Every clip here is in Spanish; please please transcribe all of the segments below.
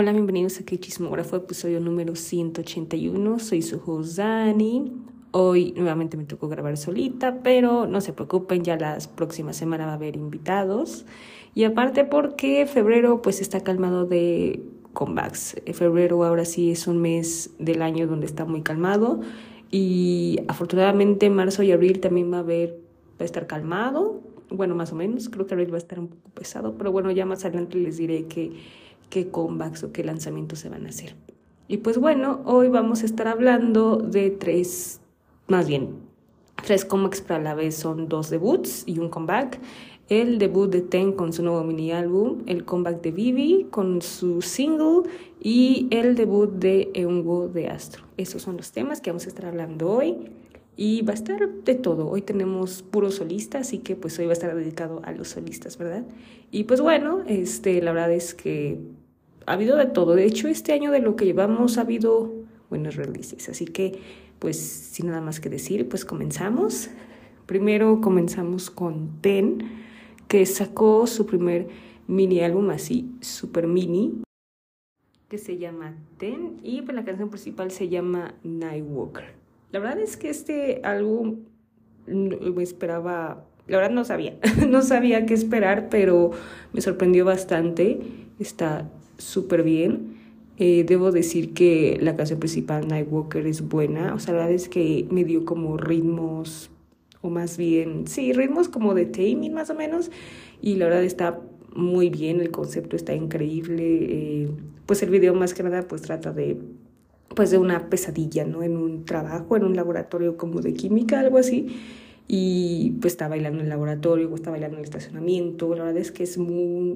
Hola, bienvenidos a Que Chismógrafo, episodio número 181. Soy su host Dani. Hoy nuevamente me tocó grabar solita, pero no se preocupen, ya las próximas semanas va a haber invitados. Y aparte porque febrero pues está calmado de comebacks. Eh, febrero ahora sí es un mes del año donde está muy calmado y afortunadamente marzo y abril también va a haber va a estar calmado. Bueno, más o menos, creo que abril va a estar un poco pesado, pero bueno, ya más adelante les diré que qué comebacks o qué lanzamientos se van a hacer. Y pues bueno, hoy vamos a estar hablando de tres, más bien, tres comebacks para la vez son dos debuts y un comeback. El debut de Ten con su nuevo mini álbum, el comeback de Vivi con su single y el debut de Eungo de Astro. Esos son los temas que vamos a estar hablando hoy y va a estar de todo. Hoy tenemos puro solista, así que pues hoy va a estar dedicado a los solistas, ¿verdad? Y pues bueno, este, la verdad es que ha habido de todo. De hecho, este año de lo que llevamos ha habido buenos releases. Así que, pues, sin nada más que decir, pues comenzamos. Primero comenzamos con Ten, que sacó su primer mini álbum así, super mini, que se llama Ten, y pues la canción principal se llama Nightwalker. La verdad es que este álbum me esperaba, la verdad no sabía, no sabía qué esperar, pero me sorprendió bastante. Está súper bien. Eh, debo decir que la canción principal, Nightwalker, es buena. O sea, la verdad es que me dio como ritmos, o más bien, sí, ritmos como de taming más o menos. Y la verdad está muy bien, el concepto está increíble. Eh, pues el video más que nada pues trata de pues de una pesadilla, ¿no? En un trabajo, en un laboratorio como de química, algo así y pues está bailando en el laboratorio, está bailando en el estacionamiento. La verdad es que es muy,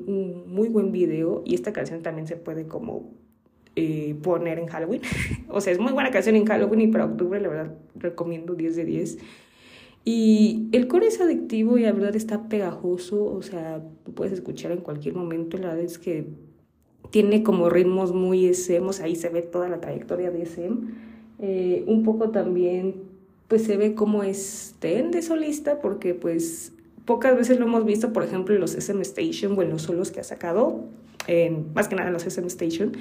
un muy buen video y esta canción también se puede como eh, poner en Halloween. o sea, es muy buena canción en Halloween y para octubre la verdad recomiendo 10 de 10. Y el core es adictivo y la verdad está pegajoso, o sea, lo puedes escuchar en cualquier momento. La verdad es que tiene como ritmos muy SM, ahí se ve toda la trayectoria de SM. Eh, un poco también pues se ve cómo estén de solista, porque pues pocas veces lo hemos visto, por ejemplo, en los SM Station o en los solos que ha sacado, en, más que nada en los SM Station,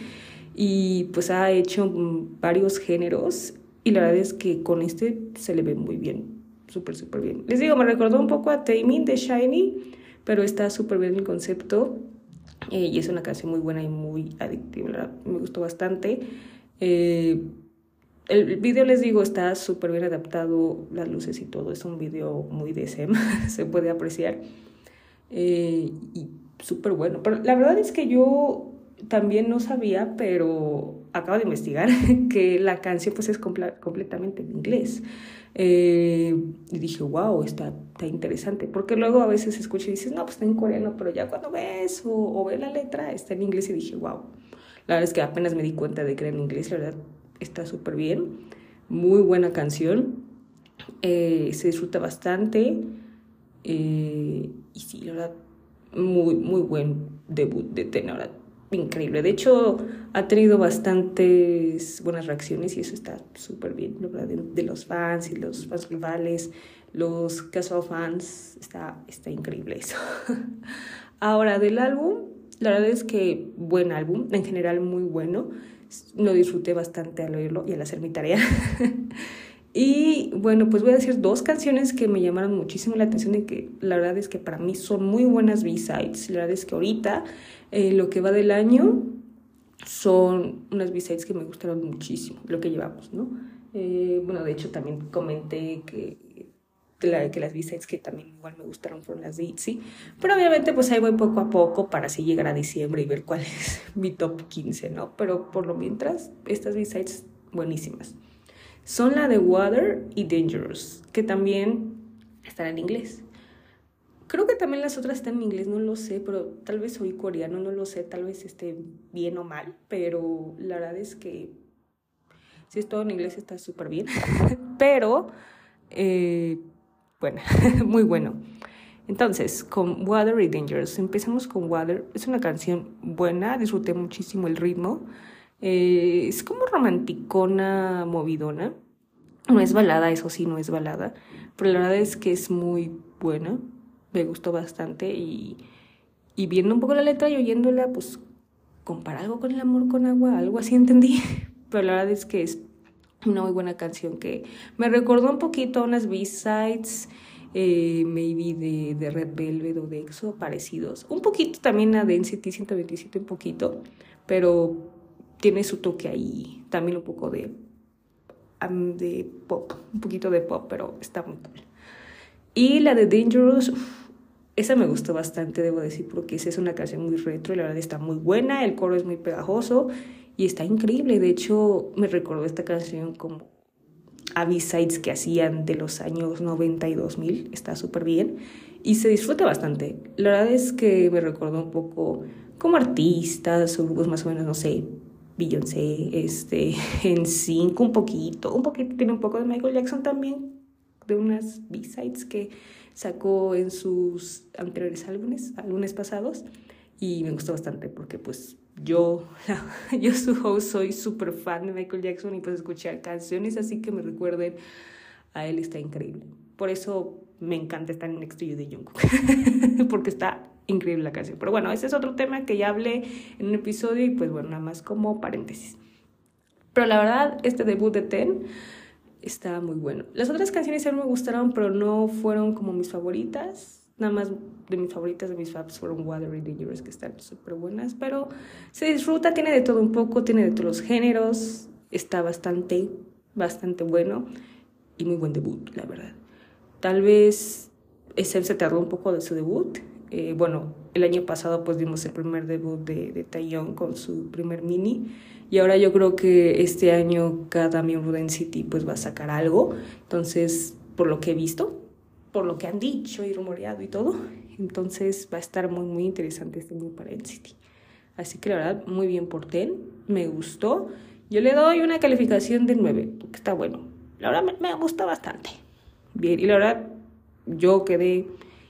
y pues ha hecho varios géneros y la verdad es que con este se le ve muy bien, súper, súper bien. Les digo, me recordó un poco a Taming de Shiny, pero está súper bien el concepto eh, y es una canción muy buena y muy adictiva, me gustó bastante. Eh, el video, les digo, está súper bien adaptado, las luces y todo. Es un video muy de se puede apreciar. Eh, y súper bueno. Pero la verdad es que yo también no sabía, pero acabo de investigar que la canción pues es completamente en inglés. Eh, y dije, wow, está, está interesante. Porque luego a veces escucho y dices, no, pues está en coreano, pero ya cuando ves o, o ves la letra está en inglés y dije, wow. La verdad es que apenas me di cuenta de que era en inglés, la verdad está súper bien. Muy buena canción. Eh, se disfruta bastante. Eh, y sí, la verdad, muy, muy buen debut de Tenora. Increíble. De hecho, ha tenido bastantes buenas reacciones y eso está súper bien, verdad, de, los fans y los fans rivales, los casual fans. Está, está increíble eso. Ahora, del álbum, la verdad es que buen álbum, en general muy bueno lo disfruté bastante al oírlo y al hacer mi tarea. y bueno, pues voy a decir dos canciones que me llamaron muchísimo la atención y que la verdad es que para mí son muy buenas B-sides. La verdad es que ahorita, eh, lo que va del año, son unas B-sides que me gustaron muchísimo, lo que llevamos, ¿no? Eh, bueno, de hecho también comenté que que las B-sides que también igual me gustaron fueron las de ITZY. Pero obviamente pues ahí voy poco a poco para así llegar a diciembre y ver cuál es mi top 15, ¿no? Pero por lo mientras, estas B-sides buenísimas. Son la de Water y Dangerous, que también están en inglés. Creo que también las otras están en inglés, no lo sé, pero tal vez soy coreano, no lo sé, tal vez esté bien o mal, pero la verdad es que si es todo en inglés está súper bien. pero eh, bueno, muy bueno. Entonces, con Water y Dangerous, empezamos con Water. Es una canción buena, disfruté muchísimo el ritmo. Eh, es como romanticona, movidona. No es balada, eso sí, no es balada. Pero la verdad es que es muy buena. Me gustó bastante y, y viendo un poco la letra y oyéndola, pues compara algo con el amor con agua, algo así entendí, pero la verdad es que es una muy buena canción que me recordó un poquito a unas B-sides, eh, maybe de, de, Red Velvet o de EXO, parecidos. Un poquito también a Density 127, un poquito, pero tiene su toque ahí, también un poco de, de pop, un poquito de pop, pero está muy cool. Y la de Dangerous, esa me gustó bastante, debo decir, porque esa es una canción muy retro y la verdad está muy buena, el coro es muy pegajoso y está increíble. De hecho, me recordó esta canción como a B-sides que hacían de los años 90 y 2000. Está súper bien y se disfruta bastante. La verdad es que me recordó un poco como artistas o grupos más o menos, no sé, Beyoncé, este, en Sync un poquito, un poquito, tiene un poco de Michael Jackson también, de unas B-sides que sacó en sus anteriores álbumes, álbumes pasados, y me gustó bastante porque pues yo, yo soy súper fan de Michael Jackson y pues escuchar canciones así que me recuerden a él está increíble. Por eso me encanta estar en Next to You de Jungkook, porque está increíble la canción. Pero bueno, ese es otro tema que ya hablé en un episodio y pues bueno, nada más como paréntesis. Pero la verdad, este debut de Ten está muy bueno. Las otras canciones a mí me gustaron, pero no fueron como mis favoritas Nada más de mis favoritas de mis faps fueron Water y Dangerous, que están súper buenas, pero se disfruta, tiene de todo un poco, tiene de todos los géneros, está bastante, bastante bueno y muy buen debut, la verdad. Tal vez ese se tardó un poco de su debut. Eh, bueno, el año pasado pues vimos el primer debut de, de Taeyong con su primer mini y ahora yo creo que este año cada miembro de NCT pues va a sacar algo. Entonces, por lo que he visto, por lo que han dicho y rumoreado y todo. Entonces va a estar muy, muy interesante este New Parent City. Así que la verdad, muy bien por Ten, me gustó. Yo le doy una calificación de 9, que está bueno. La verdad me, gusta bastante. Bien, y la verdad, yo quedé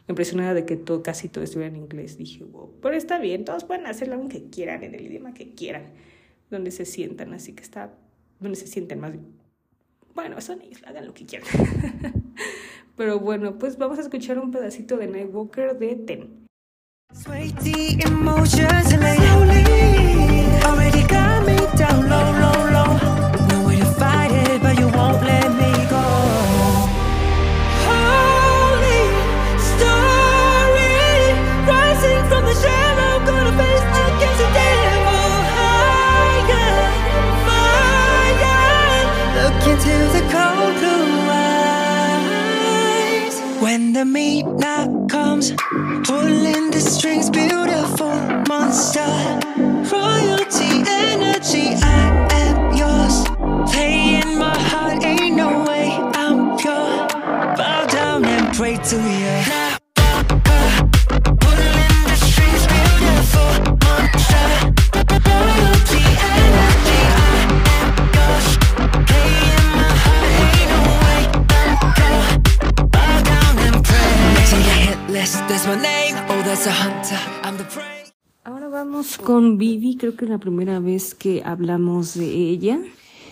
impresionada de que todo, casi todo estuviera en inglés. Dije, wow, pero está bien, todos pueden hacerlo aunque quieran, en el idioma que quieran, donde se sientan, así que está, donde se sienten más. Bueno, son ellos, hagan lo que quieran. Pero bueno, pues vamos a escuchar un pedacito de Nightwalker de Ten. The midnight comes, pulling the strings, beautiful monster, royalty energy. I am yours, playing my heart, ain't no way I'm pure. Bow down and pray to you. Ahora vamos con Vivi, creo que es la primera vez que hablamos de ella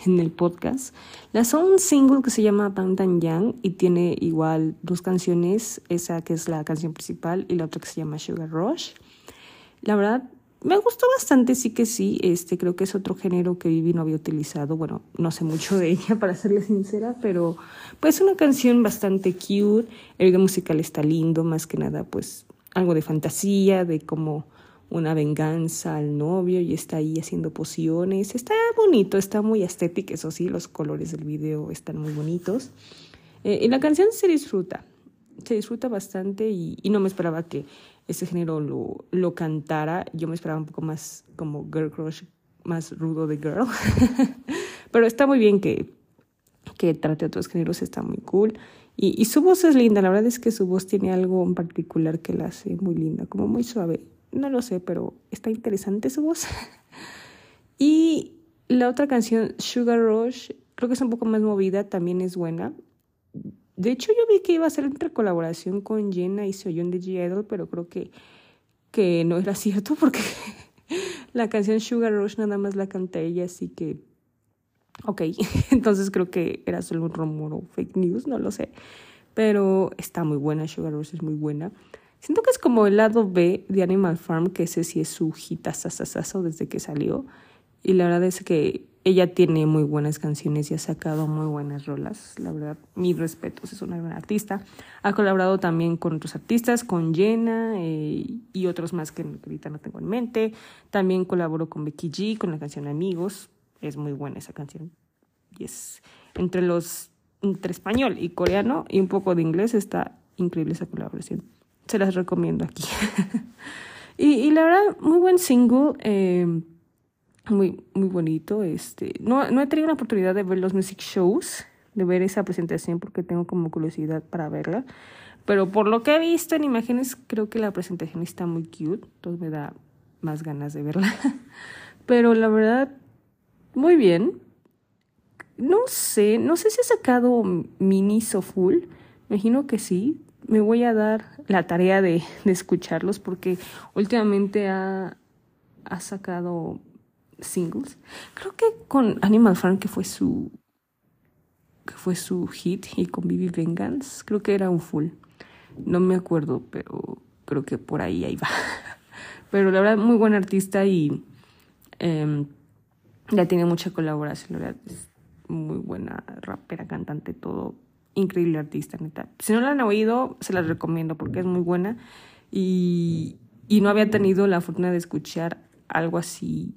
en el podcast. Lanzó un single que se llama Bang Yang y tiene igual dos canciones, esa que es la canción principal y la otra que se llama Sugar Rush. La verdad, me gustó bastante, sí que sí. Este, creo que es otro género que Vivi no había utilizado. Bueno, no sé mucho de ella, para serle sincera, pero pues una canción bastante cute. El video musical está lindo, más que nada, pues algo de fantasía, de como una venganza al novio y está ahí haciendo pociones. Está bonito, está muy estético, eso sí, los colores del video están muy bonitos. Eh, y la canción se disfruta, se disfruta bastante y, no me esperaba que ese género lo, lo cantara. Yo me esperaba un poco más como Girl Crush, más rudo de Girl. Pero está muy bien que, que trate otros géneros, está muy cool. Y, y, su voz es linda, la verdad es que su voz tiene algo en particular que la hace muy linda, como muy suave. No lo sé, pero está interesante su voz. y la otra canción, Sugar Rush, creo que es un poco más movida, también es buena. De hecho, yo vi que iba a ser entre colaboración con Jenna y Soyeon de G-Idol, pero creo que, que no era cierto porque la canción Sugar Rush nada más la canta ella, así que... Ok, entonces creo que era solo un rumor o fake news, no lo sé. Pero está muy buena, Sugar Rush es muy buena. Siento que es como el lado B de Animal Farm, que ese sí es su hitazazazazo desde que salió. Y la verdad es que ella tiene muy buenas canciones y ha sacado muy buenas rolas. La verdad, mis respetos, es una gran artista. Ha colaborado también con otros artistas, con Jenna eh, y otros más que ahorita no tengo en mente. También colaboró con Becky G con la canción Amigos. Es muy buena esa canción. Y es entre los entre español y coreano y un poco de inglés está increíble esa colaboración. Se las recomiendo aquí. y, y, la verdad, muy buen single. Eh, muy, muy bonito. Este, no, no he tenido la oportunidad de ver los music shows, de ver esa presentación porque tengo como curiosidad para verla. Pero por lo que he visto en imágenes, creo que la presentación está muy cute. Entonces me da más ganas de verla. Pero la verdad, muy bien. No sé, no sé si ha sacado minis o full. Imagino que sí. Me voy a dar la tarea de, escucharlos porque últimamente ha, ha sacado singles. Creo que con Animal Farm, que fue su que fue su hit, y con Bibi Vengeance, creo que era un full. No me acuerdo, pero creo que por ahí ahí va. Pero la verdad, muy buen artista y eh, ya tiene mucha colaboración. La verdad, es muy buena rapera, cantante, todo. Increíble artista, neta. Si no la han oído, se las recomiendo porque es muy buena. Y, y no había tenido la fortuna de escuchar algo así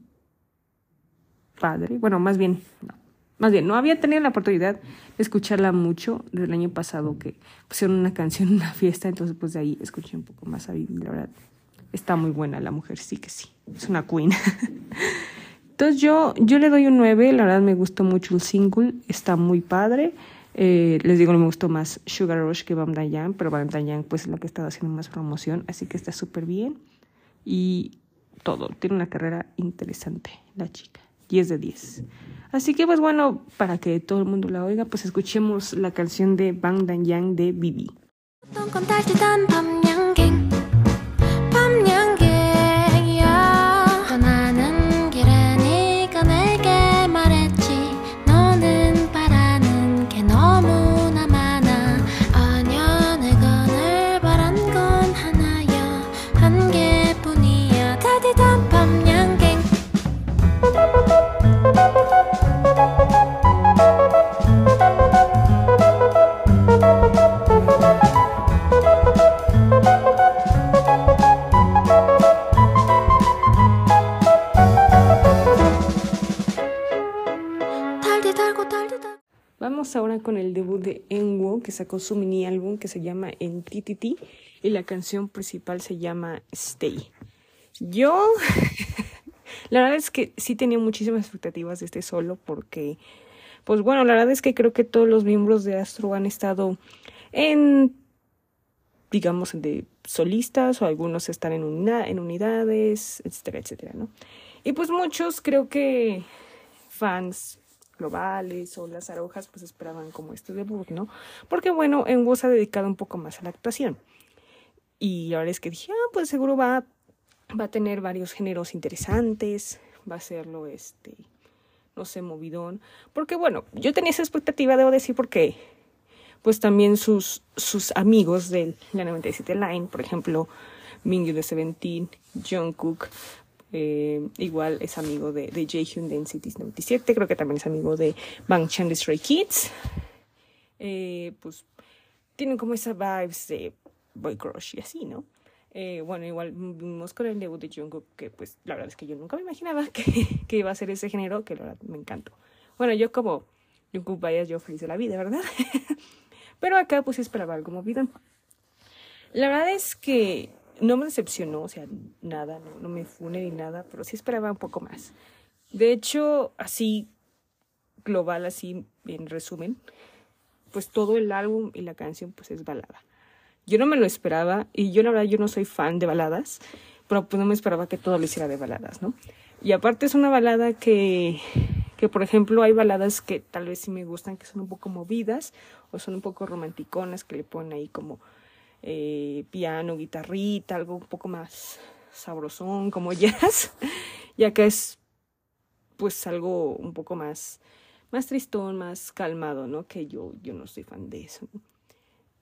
padre. Bueno, más bien, no. Más bien, no había tenido la oportunidad de escucharla mucho desde el año pasado que pusieron una canción en una fiesta, entonces pues de ahí escuché un poco más a Vivi, la verdad. Está muy buena la mujer, sí que sí. Es una queen. entonces yo, yo le doy un 9, la verdad me gustó mucho el single, está muy padre. Eh, les digo, me gustó más Sugar Rush que Bam Dayan, pero Bam Dayan pues es la que estado haciendo más promoción, así que está súper bien. Y todo, tiene una carrera interesante la chica. 10 de 10. Así que pues bueno, para que todo el mundo la oiga, pues escuchemos la canción de Bang Dan Yang de Bibi. Sacó su mini álbum que se llama Entity y la canción principal se llama Stay. Yo, la verdad es que sí tenía muchísimas expectativas de este solo porque, pues bueno, la verdad es que creo que todos los miembros de Astro han estado en, digamos, de solistas o algunos están en, en unidades, etcétera, etcétera, ¿no? Y pues muchos creo que fans globales o las arojas pues esperaban como este debut, ¿no? Porque bueno, en voz ha dedicado un poco más a la actuación. Y ahora es que dije, ah, pues seguro va, va a tener varios géneros interesantes, va a serlo este, no sé, movidón. Porque bueno, yo tenía esa expectativa, debo decir, porque pues también sus, sus amigos de la 97 Line, por ejemplo, Mingyu de Seventeen, Jungkook, eh, igual es amigo de, de Jaehyun de NCT 97, creo que también es amigo de Bang Chan de Stray Kids. Eh, pues tienen como esas vibes de boy crush y así, ¿no? Eh, bueno, igual vimos con el debut de Jungkook, que pues la verdad es que yo nunca me imaginaba que, que iba a ser ese género, que la verdad me encantó. Bueno, yo como Jungkook vaya, yo feliz de la vida, ¿verdad? Pero acá pues esperaba algo movido. La verdad es que no me decepcionó, o sea, nada, no, no me fune ni nada, pero sí esperaba un poco más. De hecho, así global, así en resumen, pues todo el álbum y la canción pues es balada. Yo no me lo esperaba y yo la verdad yo no soy fan de baladas, pero pues no me esperaba que todo lo hiciera de baladas, ¿no? Y aparte es una balada que, que por ejemplo hay baladas que tal vez sí me gustan, que son un poco movidas o son un poco romanticonas, que le ponen ahí como eh, piano, guitarrita, algo un poco más sabrosón como jazz, ya que es pues algo un poco más, más tristón, más calmado, ¿no? Que yo, yo no soy fan de eso.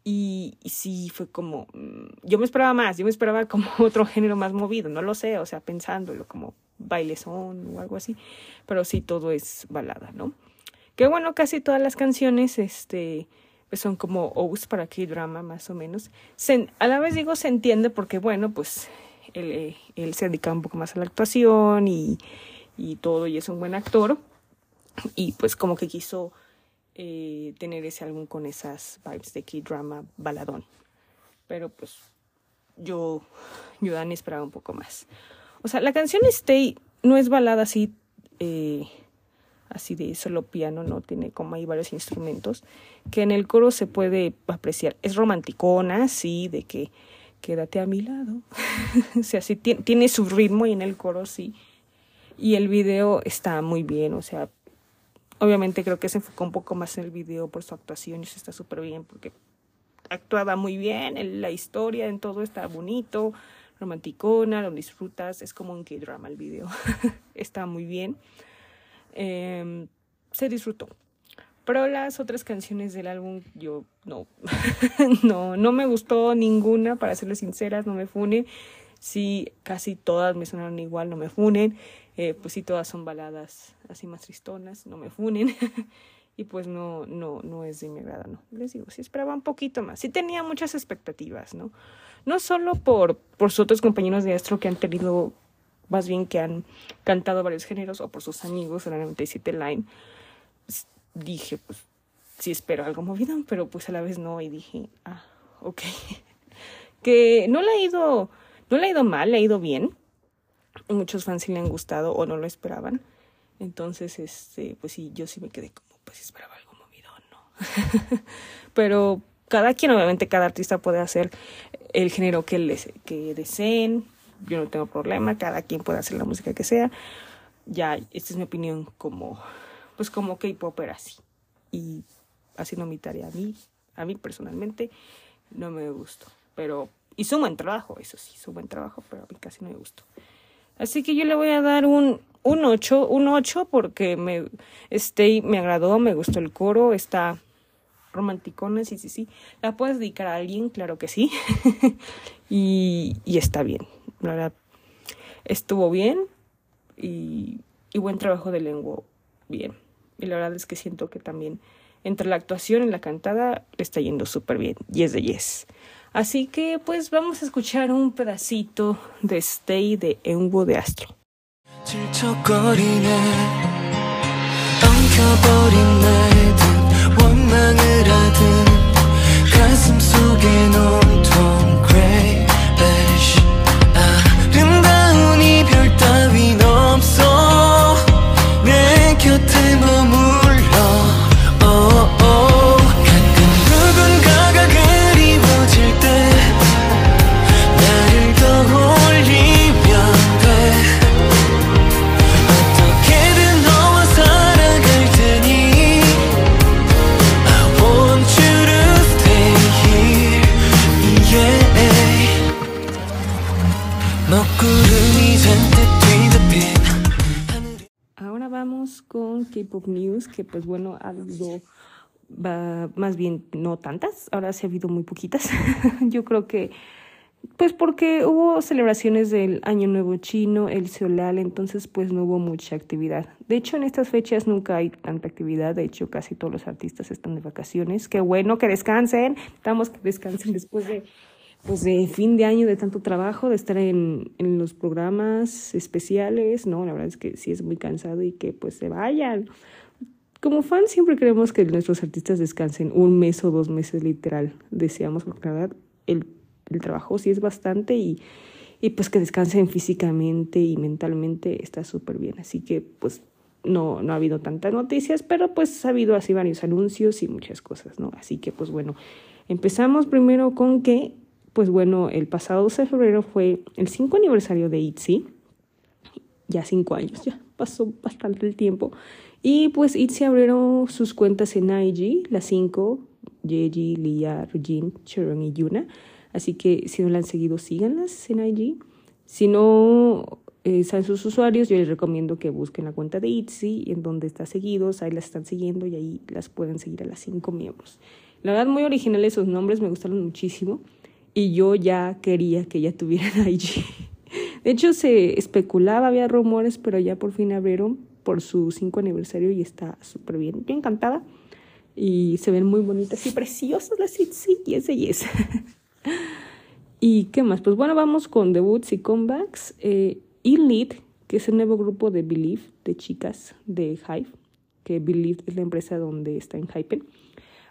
Y, sí fue como, mm, yo me esperaba más, yo me esperaba como otro género más movido, no lo sé, o sea, pensándolo como bailezón o algo así, pero sí todo es balada, ¿no? Que bueno, casi todas las canciones, este, pues son como O's para K-drama más o menos. a la vez digo se entiende porque bueno, pues él, eh, él se dedica un poco más a la actuación y, y todo y es un buen actor y pues como que quiso eh, tener ese álbum con esas vibes de K-drama baladón. Pero pues yo, yo Dani esperaba un poco más. O sea, la canción Stay no es balada así, eh, así de solo piano, no tiene como hay varios instrumentos que en el coro se puede apreciar. Es romanticona, sí, de que quédate a mi lado. o sea, sí tiene, su ritmo y en el coro sí. Y el video está muy bien, o sea, Obviamente creo que se enfocó un poco más en el video por su actuación y eso está súper bien porque actuaba muy bien, la historia en todo está bonito, romanticona, lo disfrutas, es como un K-drama el video, está muy bien, em, se disfrutó. Pero las otras canciones del álbum yo no, no, no me gustó ninguna, para serles sinceras, no me funen. Sí, casi todas me sonaron igual, no me funen. Eh, pues sí, todas son baladas así más tristonas, no me funen. y pues no, no, no es de mi agrado, no. Les digo, sí esperaba un poquito más. Sí tenía muchas expectativas, ¿no? No solo por, por sus otros compañeros de Astro que han tenido, más bien que han cantado varios géneros, o por sus amigos en la 97 Line. Pues, dije, pues sí espero algo movido, pero pues a la vez no. Y dije, ah, ok. que no le ha ido, no le ha ido mal, le ha ido bien muchos fans sí le han gustado o no lo esperaban. Entonces, este, pues sí, yo sí me quedé como, pues esperaba algo movido, ¿no? Pero cada quien, obviamente, cada artista puede hacer el género que, les, que deseen. Yo no tengo problema, cada quien puede hacer la música que sea. Ya, esta es mi opinión como, pues como K-pop era así. Y haciendo mi tarea a mí, a mí personalmente, no me gustó. Pero hizo un buen trabajo, eso sí, un buen trabajo, pero a mí casi no me gustó. Así que yo le voy a dar un, un 8, un 8 porque me, este, me agradó, me gustó el coro, está romanticona, sí, sí, sí. ¿La puedes dedicar a alguien? Claro que sí. y, y está bien. La verdad, estuvo bien y, buen trabajo de lengua, bien. Y la verdad es que siento que también entre la actuación y la cantada le está yendo súper bien. Yes de yes. Así que pues vamos a escuchar un pedacito de Stay de Enwo de Astro. K-Pop News, que pues bueno, ha habido más bien no tantas, ahora sí ha habido muy poquitas. Yo creo que pues porque hubo celebraciones del Año Nuevo Chino, el Seolal, entonces pues no hubo mucha actividad. De hecho, en estas fechas nunca hay tanta actividad, de hecho casi todos los artistas están de vacaciones. Qué bueno que descansen, estamos que descansen después de pues de fin de año de tanto trabajo, de estar en, en los programas especiales, no, la verdad es que sí es muy cansado y que pues se vayan. Como fans siempre queremos que nuestros artistas descansen un mes o dos meses literal. Deseamos, porque la verdad el, el trabajo sí es bastante y, y pues que descansen físicamente y mentalmente está súper bien. Así que pues no, no ha habido tantas noticias, pero pues ha habido así varios anuncios y muchas cosas, ¿no? Así que pues bueno, empezamos primero con que pues bueno, el pasado 12 de febrero fue el 5 aniversario de ITZY, ya cinco años, ya pasó bastante el tiempo. Y pues ITZY abrieron sus cuentas en IG, las cinco, Yeji, Lia, Rujin, Sharon y Yuna. Así que si no la han seguido, síganlas en IG. Si no eh, sus usuarios, yo les recomiendo que busquen la cuenta de ITZY, en donde está seguidos, ahí las están siguiendo y ahí las pueden seguir a las cinco miembros. La verdad, muy originales esos nombres, me gustaron muchísimo. Y yo ya quería que ya tuvieran IG. De hecho, se especulaba, había rumores, pero ya por fin abrieron por su 5 aniversario y está súper bien. Yo encantada. Y se ven muy bonitas y preciosas las sí, yes, yes. ¿Y qué más? Pues bueno, vamos con debuts y comebacks. Eh, que es el nuevo grupo de Believe, de chicas de Hive, que Believe es la empresa donde está en Hypen,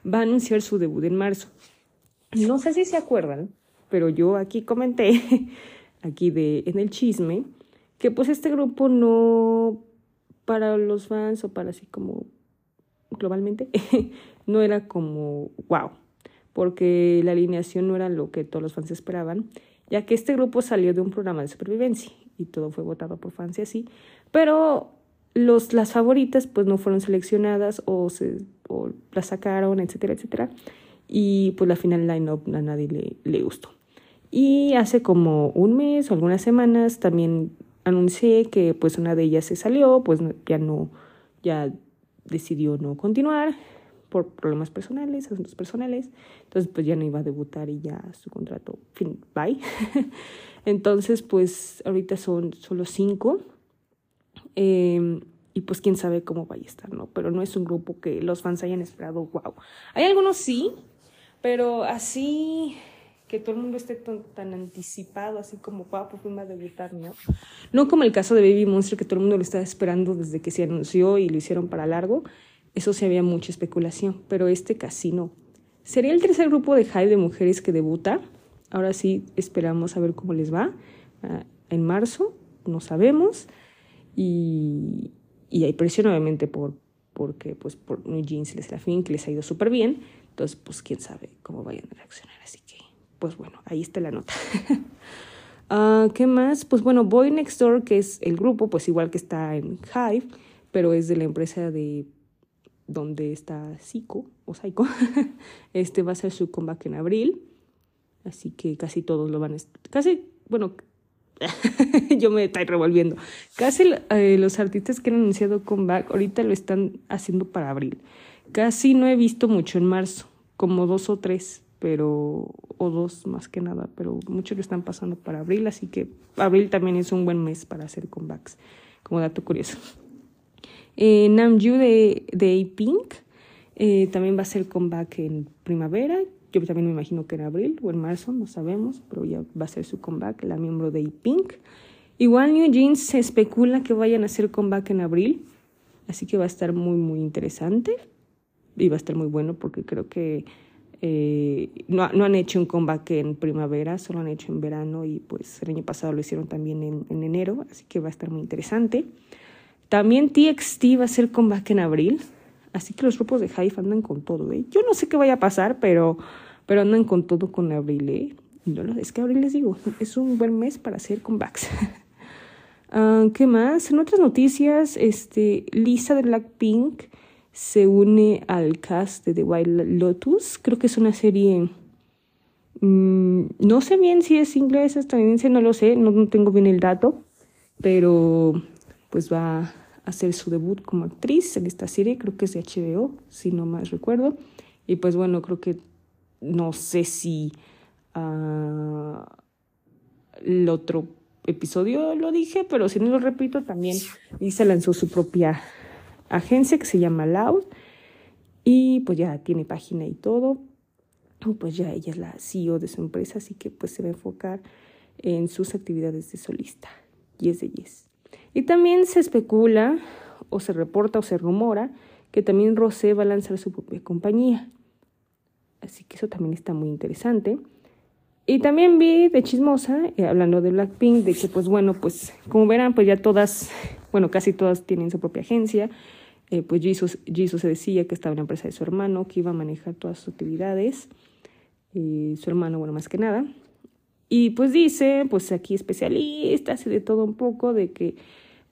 va a anunciar su debut en marzo. No sé si se acuerdan, pero yo aquí comenté, aquí de, en el chisme, que pues este grupo no, para los fans o para así como globalmente, no era como wow, porque la alineación no era lo que todos los fans esperaban, ya que este grupo salió de un programa de supervivencia y todo fue votado por fans y así, pero los, las favoritas pues no fueron seleccionadas o, se, o las sacaron, etcétera, etcétera y pues la final line-up a nadie le, le gustó. Y hace como un mes o algunas semanas también anuncié que pues una de ellas se salió, pues ya no, ya decidió no continuar por problemas personales, asuntos personales, entonces pues ya no iba a debutar y ya su contrato, fin, bye. entonces pues ahorita son solo cinco eh, y pues quién sabe cómo vaya a estar, ¿no? Pero no es un grupo que los fans hayan esperado, wow. Hay algunos sí, pero así que todo el mundo esté tan, anticipado, así como, por va a debutar, ¿no? No como el caso de Baby Monster, que todo el mundo lo estaba esperando desde que se anunció y lo hicieron para largo. Eso sí había mucha especulación, pero este casi no. Sería el tercer grupo de Hive de mujeres que debuta. Ahora sí esperamos a ver cómo les va. Uh, en marzo, no sabemos. Y, y hay presión obviamente por, porque pues por New Jeans les la fin, que les ha ido súper bien entonces, pues quién sabe cómo vayan a reaccionar. Así que, pues bueno, ahí está la nota. uh, ¿Qué más? Pues bueno, Boy Next Door, que es el grupo, pues igual que está en Hive, pero es de la empresa de donde está Psycho o Psycho. este va a ser su comeback en abril. Así que casi todos lo van a... Casi, bueno, yo me estoy revolviendo. Casi eh, los artistas que han anunciado comeback ahorita lo están haciendo para abril. Casi no he visto mucho en marzo, como dos o tres, pero o dos más que nada, pero muchos lo están pasando para abril, así que abril también es un buen mes para hacer comebacks, como dato curioso. Eh, Namju de, de A-Pink eh, también va a ser comeback en primavera. Yo también me imagino que en abril o en marzo, no sabemos, pero ya va a ser su comeback, la miembro de A-Pink. Igual New Jeans se especula que vayan a hacer comeback en abril, así que va a estar muy, muy interesante y va a estar muy bueno porque creo que eh, no, no, han hecho un comeback en primavera, solo han hecho en verano y pues el año pasado lo hicieron también en, en enero, así que va a estar muy interesante. También TXT va a hacer comeback en abril, así que los grupos de Hive andan con todo. ¿eh? Yo no sé qué vaya a pasar, pero, pero andan con todo con abril. ¿eh? No, es que abril les digo, es un buen mes para hacer comebacks. uh, ¿Qué más? En otras noticias, este, Lisa de Blackpink se une al cast de The Wild Lotus. Creo que es una serie... Mmm, no sé bien si es inglesa, estadounidense, no lo sé, no, tengo bien el dato, pero pues va a hacer su debut como actriz en esta serie, creo que es de HBO, si no más recuerdo. Y pues bueno, creo que no sé si uh, el otro episodio lo dije, pero si no lo repito, también se lanzó su propia agencia que se llama Loud y pues ya tiene página y todo. Pues ya ella es la CEO de su empresa, así que pues se va a enfocar en sus actividades de solista. Yes de yes. Y también se especula o se reporta o se rumora que también Rosé va a lanzar su propia compañía. Así que eso también está muy interesante. Y también vi de chismosa, eh, hablando de Blackpink, de que pues bueno, pues como verán, pues ya todas, bueno, casi todas tienen su propia agencia eh, pues Jesus, se decía que estaba en la empresa de su hermano, que iba a manejar todas sus actividades, eh, su hermano, bueno, más que nada. Y pues dice, pues aquí especialistas y de todo un poco, de que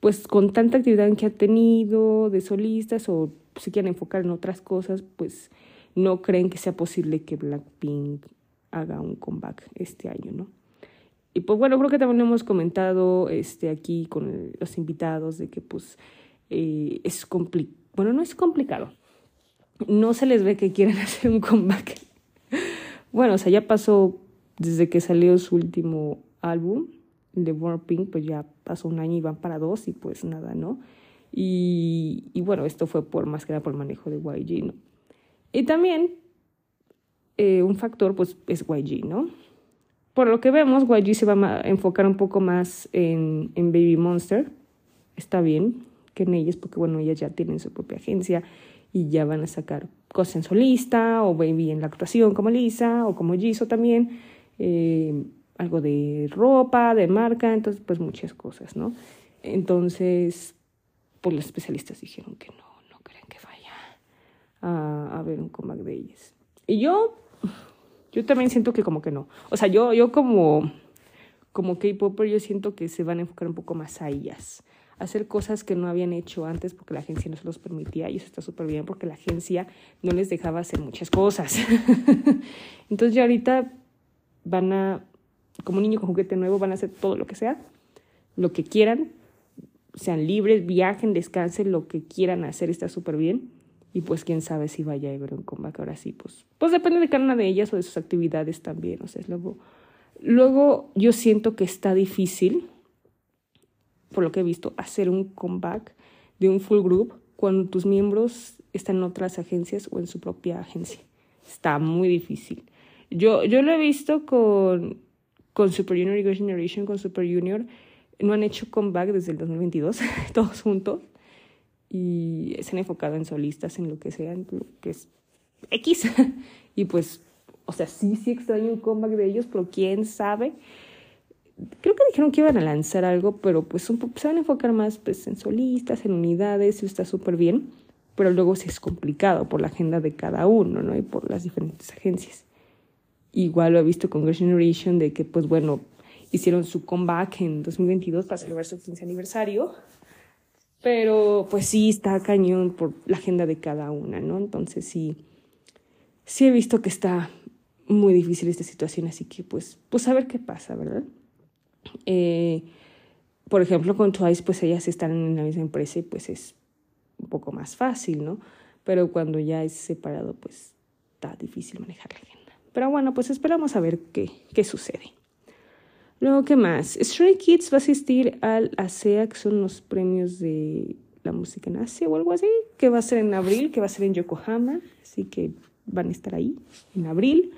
pues con tanta actividad que ha tenido de solistas o se quieren enfocar en otras cosas, pues no creen que sea posible que Blackpink haga un comeback este año, ¿no? Y pues bueno, creo que también hemos comentado este, aquí con los invitados de que pues eh, es complicado, bueno, no es complicado, no se les ve que quieran hacer un comeback. bueno, o sea, ya pasó desde que salió su último álbum, de Pink, pues ya pasó un año y van para dos y pues nada, ¿no? Y, y bueno, esto fue por más que nada por el manejo de YG, ¿no? Y también eh, un factor pues es YG, ¿no? Por lo que vemos, YG se va a enfocar un poco más en, en Baby Monster. Está bien que en ellas, porque bueno, ellas ya tienen su propia agencia y ya van a sacar cosas en solista o Baby en la actuación como Lisa o como Jisoo también. Eh, algo de ropa, de marca, entonces pues muchas cosas, ¿no? Entonces, pues los especialistas dijeron que no, no creen que vaya a, a ver un comeback de ellas. Y yo, yo también siento que como que no. O sea, yo, yo como, como K-Popper, yo siento que se van a enfocar un poco más a ellas. Hacer cosas que no habían hecho antes porque la agencia no se los permitía y eso está súper bien porque la agencia no les dejaba hacer muchas cosas. Entonces ya ahorita van a como un niño con juguete nuevo, van a hacer todo lo que sea, lo que quieran, sean libres, viajen, descansen, lo que quieran hacer está súper bien. Y pues quién sabe si vaya a ver un comeback ahora sí, pues, pues depende de cada una de ellas o de sus actividades también. O sea, luego, luego yo siento que está difícil, por lo que he visto, hacer un comeback de un full group cuando tus miembros están en otras agencias o en su propia agencia. Está muy difícil. Yo, yo lo he visto con, con Super Junior y Girls' Generation, con Super Junior, no han hecho comeback desde el 2022, todos juntos, y se han enfocado en solistas, en lo que sea, en lo que es X. y pues, o sea, sí, sí extraño un comeback de ellos, pero quién sabe. Creo que dijeron que iban a lanzar algo, pero pues un se van a enfocar más pues, en solistas, en unidades, y está súper bien, pero luego sí es complicado por la agenda de cada uno, ¿no? Y por las diferentes agencias. Igual lo he visto con Girls' Generation, de que, pues bueno, hicieron su comeback en 2022 para celebrar su 15 aniversario. Pero pues sí está cañón por la agenda de cada una, ¿no? Entonces sí, sí he visto que está muy difícil esta situación, así que pues, pues a ver qué pasa, ¿verdad? Eh, por ejemplo, con Twice, pues ellas están en la misma empresa y pues es un poco más fácil, ¿no? Pero cuando ya es separado, pues está difícil manejar la agenda. Pero bueno, pues esperamos a ver qué, qué sucede. Luego, ¿qué más? Stray Kids va a asistir al ASEA, que son los premios de la música en Asia o algo así, que va a ser en abril, que va a ser en Yokohama, así que van a estar ahí en abril.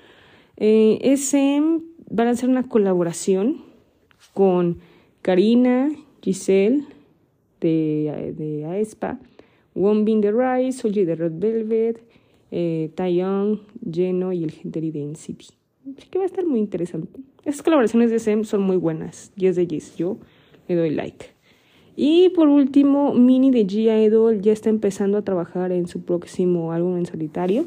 Eh, SM van a hacer una colaboración con Karina, Giselle de, de Aespa, Wonbin de Rise, Solji de Red Velvet, eh, Taeyong, Geno y el Gentry Density. Así que va a estar muy interesante. Estas colaboraciones de SEM son muy buenas. Yes de Yes, yo le doy like. Y por último, Mini de G Idol ya está empezando a trabajar en su próximo álbum en solitario.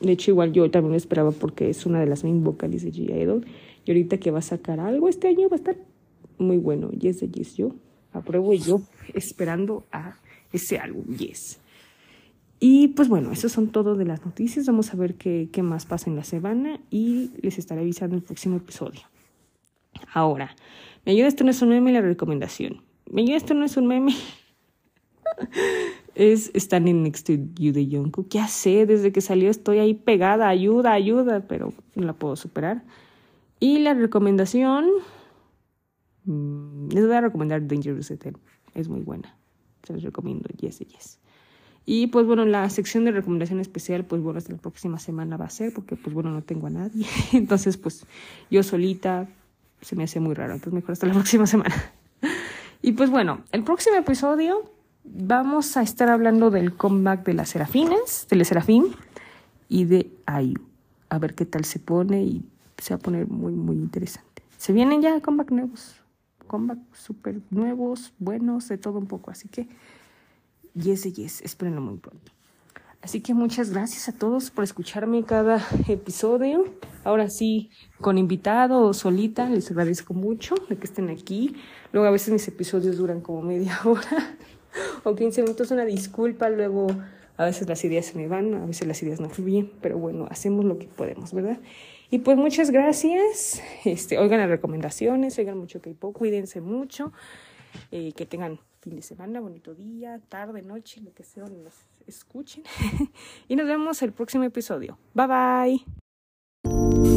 De hecho, igual yo también lo esperaba porque es una de las main vocales de G Idol. Y ahorita que va a sacar algo este año va a estar muy bueno. Yes Yes, yo apruebo y yo esperando a ese álbum. Yes. Y pues bueno, eso son todo de las noticias. Vamos a ver qué, qué más pasa en la semana y les estaré avisando en el próximo episodio. Ahora, me ayuda esto no es un meme la recomendación. Me ayuda esto no es un meme. es Standing Next to You de Jungkook. Ya sé, desde que salió estoy ahí pegada, ayuda, ayuda, pero no la puedo superar. Y la recomendación, mm, les voy a recomendar Dangerous Eten. Es muy buena. Se los recomiendo. Yes, yes. Y pues bueno, la sección de recomendación especial, pues bueno, hasta la próxima semana va a ser, porque pues bueno, no tengo a nadie. Entonces, pues yo solita se me hace muy raro. Entonces mejor hasta la próxima semana. Y pues bueno, el próximo episodio vamos a estar hablando del comeback de las Serafines, de las Serafín y de Ayu. A ver qué tal se pone y se va a poner muy, muy interesante. Se vienen ya comeback nuevos, comeback súper nuevos, buenos, de todo un poco. Así que yes yes. Espérenlo muy pronto. Así que muchas gracias a todos por escucharme cada episodio. Ahora sí, con invitado o solita, les agradezco mucho de que estén aquí. Luego a veces mis episodios duran como media hora o 15 minutos, una disculpa. Luego a veces las ideas se me van, a veces las ideas no fluyen, pero bueno, hacemos lo que podemos, ¿verdad? Y pues muchas gracias. Este, oigan las recomendaciones, oigan mucho K-pop, cuídense mucho, eh, que tengan fin de semana, bonito día, tarde, noche, lo que sea, nos escuchen. y nos vemos el próximo episodio. Bye bye.